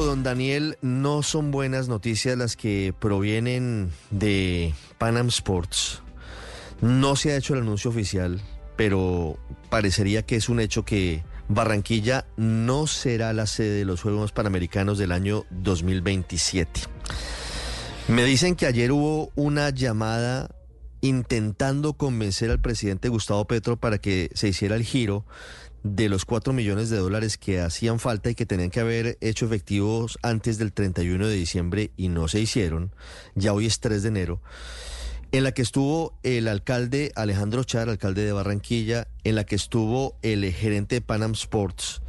Don Daniel, no son buenas noticias las que provienen de Panam Sports. No se ha hecho el anuncio oficial, pero parecería que es un hecho que Barranquilla no será la sede de los Juegos Panamericanos del año 2027. Me dicen que ayer hubo una llamada intentando convencer al presidente Gustavo Petro para que se hiciera el giro de los 4 millones de dólares que hacían falta y que tenían que haber hecho efectivos antes del 31 de diciembre y no se hicieron. Ya hoy es 3 de enero en la que estuvo el alcalde Alejandro Char, alcalde de Barranquilla, en la que estuvo el gerente de Panam Sports.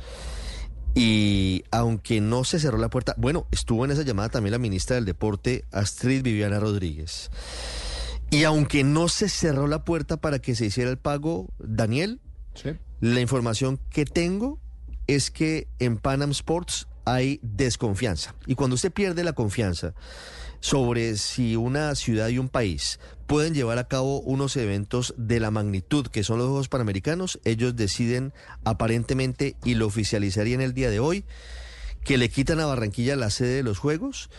Y aunque no se cerró la puerta, bueno, estuvo en esa llamada también la ministra del Deporte, Astrid Viviana Rodríguez. Y aunque no se cerró la puerta para que se hiciera el pago, Daniel, la información que tengo es que en Panam Sports hay desconfianza. Y cuando usted pierde la confianza, sobre si una ciudad y un país pueden llevar a cabo unos eventos de la magnitud que son los Juegos Panamericanos, ellos deciden aparentemente y lo oficializarían el día de hoy que le quitan a Barranquilla la sede de los Juegos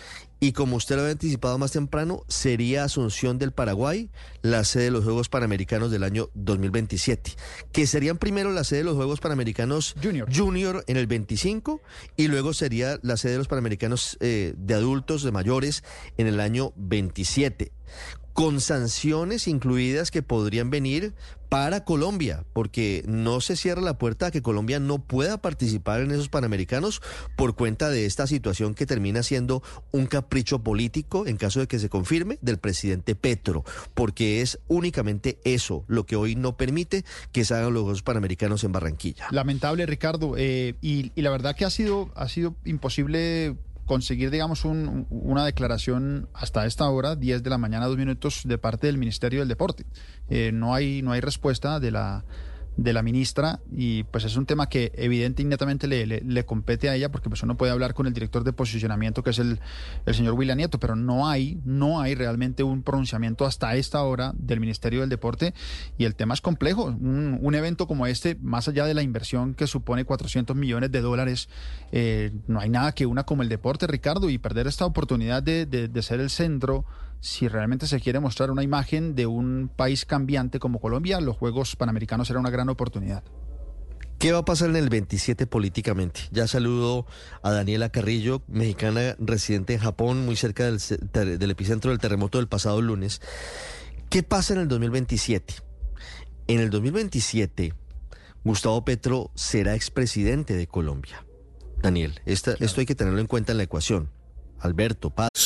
y como usted lo había anticipado más temprano, sería Asunción del Paraguay la sede de los Juegos Panamericanos del año 2027, que serían primero la sede de los Juegos Panamericanos Junior, Junior en el 25 y luego sería la sede de los Panamericanos eh, de adultos, de mayores, en el año 27 con sanciones incluidas que podrían venir para Colombia, porque no se cierra la puerta a que Colombia no pueda participar en esos Panamericanos por cuenta de esta situación que termina siendo un capricho político, en caso de que se confirme, del presidente Petro, porque es únicamente eso lo que hoy no permite que se hagan los Panamericanos en Barranquilla. Lamentable, Ricardo, eh, y, y la verdad que ha sido, ha sido imposible conseguir, digamos, un, una declaración hasta esta hora, 10 de la mañana, dos minutos, de parte del Ministerio del Deporte. Eh, no, hay, no hay respuesta de la de la ministra y pues es un tema que evidente inmediatamente le, le, compete a ella porque pues uno puede hablar con el director de posicionamiento que es el, el señor William Nieto, pero no hay, no hay realmente un pronunciamiento hasta esta hora del Ministerio del Deporte y el tema es complejo. Un, evento como este, más allá de la inversión que supone 400 millones de dólares, eh, no hay nada que una como el deporte, Ricardo, y perder esta oportunidad de, de, de ser el centro si realmente se quiere mostrar una imagen de un país cambiante como Colombia, los Juegos Panamericanos será una gran oportunidad. ¿Qué va a pasar en el 27 políticamente? Ya saludo a Daniela Carrillo, mexicana residente en Japón, muy cerca del, del, epicentro del terremoto del pasado lunes. ¿Qué pasa en el 2027? En el 2027, Gustavo Petro será expresidente de Colombia. Daniel, esta, claro. esto hay que tenerlo en cuenta en la ecuación. Alberto Paz.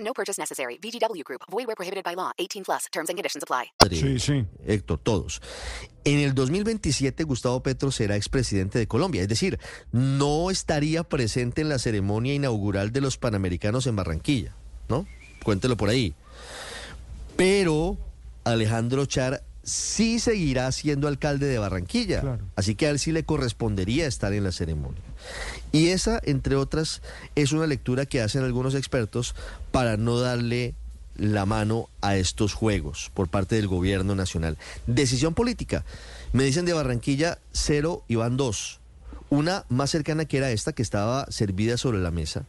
No purchase necessary. VGW Group. Void where prohibited by law. 18 plus. Terms and conditions apply. Sí, sí. Héctor, todos. En el 2027, Gustavo Petro será expresidente de Colombia. Es decir, no estaría presente en la ceremonia inaugural de los Panamericanos en Barranquilla, ¿no? Cuéntelo por ahí. Pero Alejandro Char sí seguirá siendo alcalde de Barranquilla. Claro. Así que a él sí le correspondería estar en la ceremonia. Y esa, entre otras, es una lectura que hacen algunos expertos para no darle la mano a estos juegos por parte del gobierno nacional. Decisión política. Me dicen de Barranquilla cero y van dos. Una más cercana que era esta que estaba servida sobre la mesa,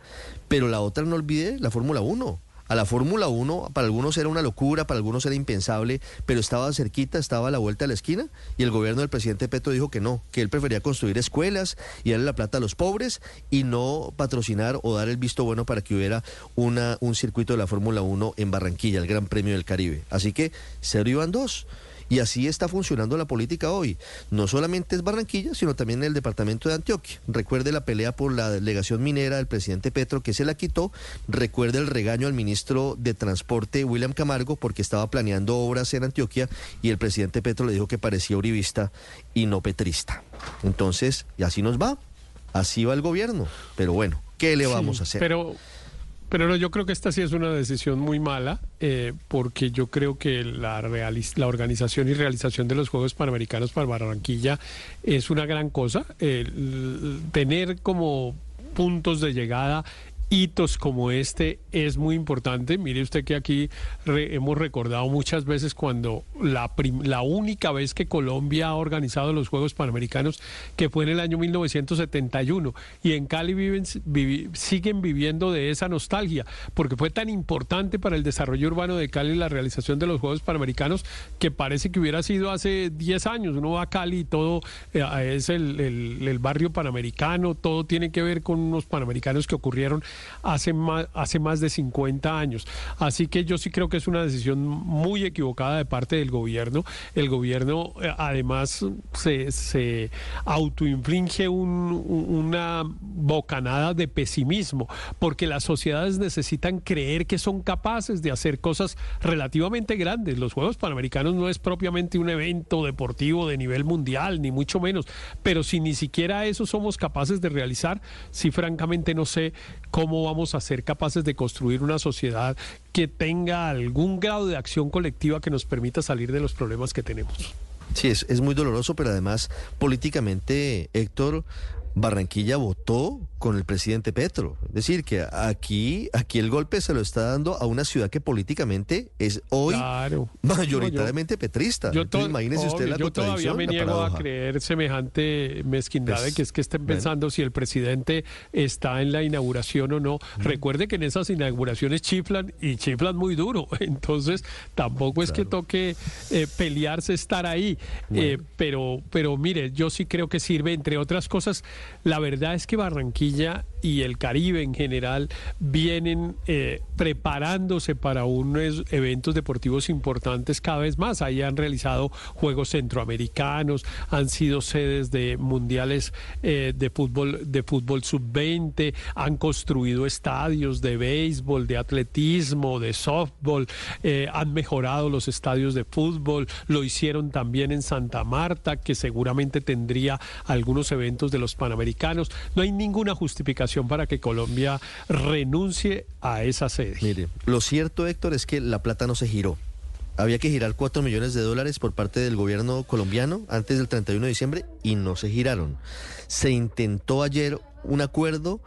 pero la otra no olvide la Fórmula 1. A la Fórmula 1, para algunos era una locura, para algunos era impensable, pero estaba cerquita, estaba a la vuelta de la esquina y el gobierno del presidente Petro dijo que no, que él prefería construir escuelas y darle la plata a los pobres y no patrocinar o dar el visto bueno para que hubiera una, un circuito de la Fórmula 1 en Barranquilla, el Gran Premio del Caribe. Así que cero iban dos. Y así está funcionando la política hoy. No solamente es Barranquilla, sino también el departamento de Antioquia. Recuerde la pelea por la delegación minera del presidente Petro que se la quitó. Recuerde el regaño al ministro de Transporte, William Camargo, porque estaba planeando obras en Antioquia y el presidente Petro le dijo que parecía uribista y no petrista. Entonces, y así nos va. Así va el gobierno. Pero bueno, ¿qué le vamos a hacer? Pero pero no, yo creo que esta sí es una decisión muy mala, eh, porque yo creo que la, la organización y realización de los Juegos Panamericanos para Barranquilla es una gran cosa. tener como puntos de llegada hitos como este es muy importante. Mire usted que aquí hemos recordado muchas veces cuando la, la única vez que Colombia ha organizado los Juegos Panamericanos, que fue en el año 1971, y en Cali viven, siguen viviendo de esa nostalgia, porque fue tan importante para el desarrollo urbano de Cali la realización de los Juegos Panamericanos que parece que hubiera sido hace 10 años. Uno va a Cali y todo eh, es el barrio panamericano, todo tiene que ver con unos panamericanos que ocurrieron hace más, hace más de 50 años. Así que yo sí creo que es una decisión muy equivocada de parte del gobierno. El gobierno eh, además se, se autoinflige una bocanada de pesimismo, porque las sociedades necesitan creer que son capaces de hacer cosas relativamente grandes. Los Juegos Panamericanos no es propiamente un evento deportivo de nivel mundial, ni mucho menos, pero si ni siquiera eso somos capaces de realizar, sí francamente no sé cómo cómo vamos a ser capaces de construir una sociedad que tenga algún grado de acción colectiva que nos permita salir de los problemas que tenemos. Sí, es, es muy doloroso, pero además políticamente, Héctor, Barranquilla votó con el presidente Petro. Es decir, que aquí, aquí el golpe se lo está dando a una ciudad que políticamente es hoy mayoritariamente petrista. Yo, imagínese usted la yo todavía me niego a creer semejante mezquindad de que es que estén pensando si el presidente está en la inauguración o no. Recuerde que en esas inauguraciones chiflan y chiflan muy duro. Entonces, tampoco es que toque eh, pelearse estar ahí. Eh, pero, pero mire, yo sí creo que sirve, entre otras cosas, la verdad es que Barranquilla y el Caribe en general vienen eh, preparándose para unos eventos deportivos importantes cada vez más. Ahí han realizado Juegos Centroamericanos, han sido sedes de mundiales eh, de fútbol de fútbol sub-20, han construido estadios de béisbol, de atletismo, de softball, eh, han mejorado los estadios de fútbol, lo hicieron también en Santa Marta, que seguramente tendría algunos eventos de los Panamericanos. No hay ninguna justificación para que Colombia renuncie a esa sede. Mire, lo cierto, Héctor, es que la plata no se giró. Había que girar 4 millones de dólares por parte del gobierno colombiano antes del 31 de diciembre y no se giraron. Se intentó ayer un acuerdo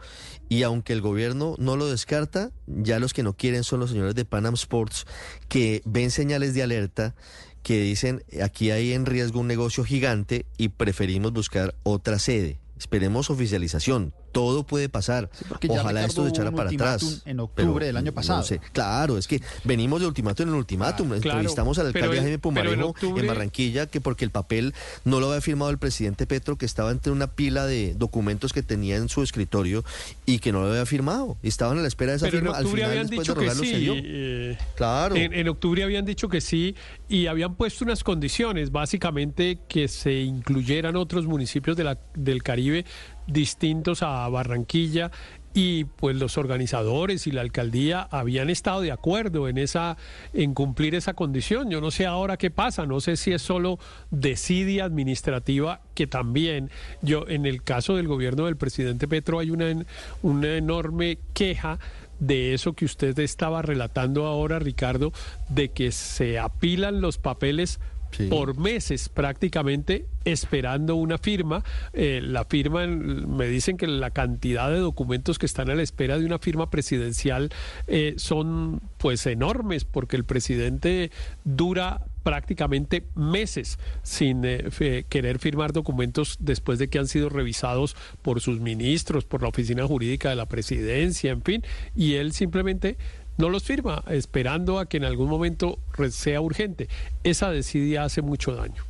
y aunque el gobierno no lo descarta, ya los que no quieren son los señores de Panam Sports que ven señales de alerta que dicen aquí hay en riesgo un negocio gigante y preferimos buscar otra sede. Esperemos oficialización todo puede pasar. Ojalá esto se echara para atrás. En octubre del año pasado. Claro, es que venimos de ultimátum en ultimátum. Entrevistamos al alcalde Jaime Pumarejo en, Barranquilla que porque el papel no lo había firmado el presidente Petro, que estaba entre una pila de documentos que tenía en su escritorio y que no lo había firmado. Y estaban a la espera de esa firma. Al final, habían dicho que sí. Eh, claro. En, octubre habían dicho que sí y habían puesto unas condiciones, básicamente que se incluyeran otros municipios de la, del Caribe distintos a Barranquilla y pues los organizadores y la alcaldía habían estado de acuerdo en esa en cumplir esa condición. Yo no sé ahora qué pasa, no sé si es solo desidia administrativa que también yo en el caso del gobierno del presidente Petro hay una una enorme queja de eso que usted estaba relatando ahora, Ricardo, de que se apilan los papeles por meses prácticamente esperando una firma. Eh, la firma, me dicen que la cantidad de documentos que están a la espera de una firma presidencial eh, son pues enormes porque el presidente dura prácticamente meses sin eh, querer firmar documentos después de que han sido revisados por sus ministros, por la oficina jurídica de la presidencia, en fin, y él simplemente no los firma, esperando a que en algún momento sea urgente. Esa desidia hace mucho daño.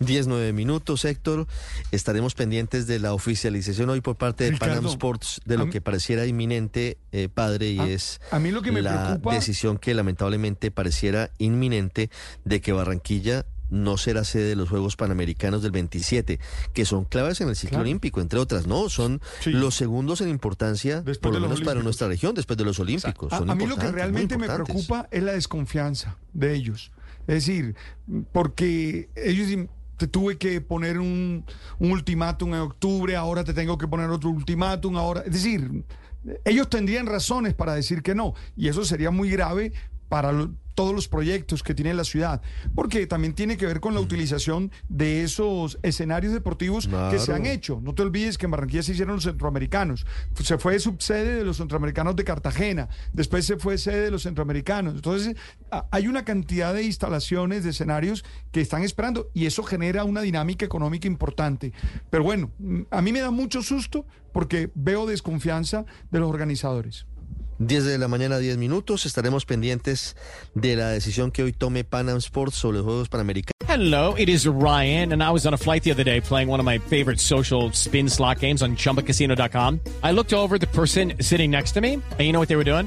10, 9 minutos, Héctor. Estaremos pendientes de la oficialización hoy por parte de Ricardo, Panam Sports de lo que pareciera inminente, eh, padre, y A- es a mí lo que me la preocupa- decisión que lamentablemente pareciera inminente de que Barranquilla no será sede de los Juegos Panamericanos del 27, que son claves en el ciclo Claro. olímpico, entre otras, ¿no? Son Sí. los segundos en importancia, Después por lo los menos para nuestra región, después de los Olímpicos. A, Son a mí lo que realmente me preocupa es la desconfianza de ellos. Es decir, porque ellos te tuve que poner un, un ultimátum en octubre, ahora te tengo que poner otro ultimátum, ahora. Es decir, ellos tendrían razones para decir que no, y eso sería muy grave para lo- todos los proyectos que tiene la ciudad, porque también tiene que ver con la utilización de esos escenarios deportivos que se han hecho. No te olvides que en Barranquilla se hicieron los centroamericanos. Se fue subsede de los centroamericanos de Cartagena. Después se fue sede de los centroamericanos. Entonces, hay una cantidad de instalaciones, de escenarios que están esperando y eso genera una dinámica económica importante. Pero bueno, mm, a mí me da mucho susto porque veo desconfianza de los organizadores. 10 de la mañana, 10 minutos. Estaremos pendientes de la decisión que hoy tome Panam Sports sobre los Juegos Panamericanos. Hello, it is Ryan, and I was on a flight the other day playing one of my favorite social spin slot games on chumbacasino.com. I looked over the person sitting next to me, and you know what they were doing?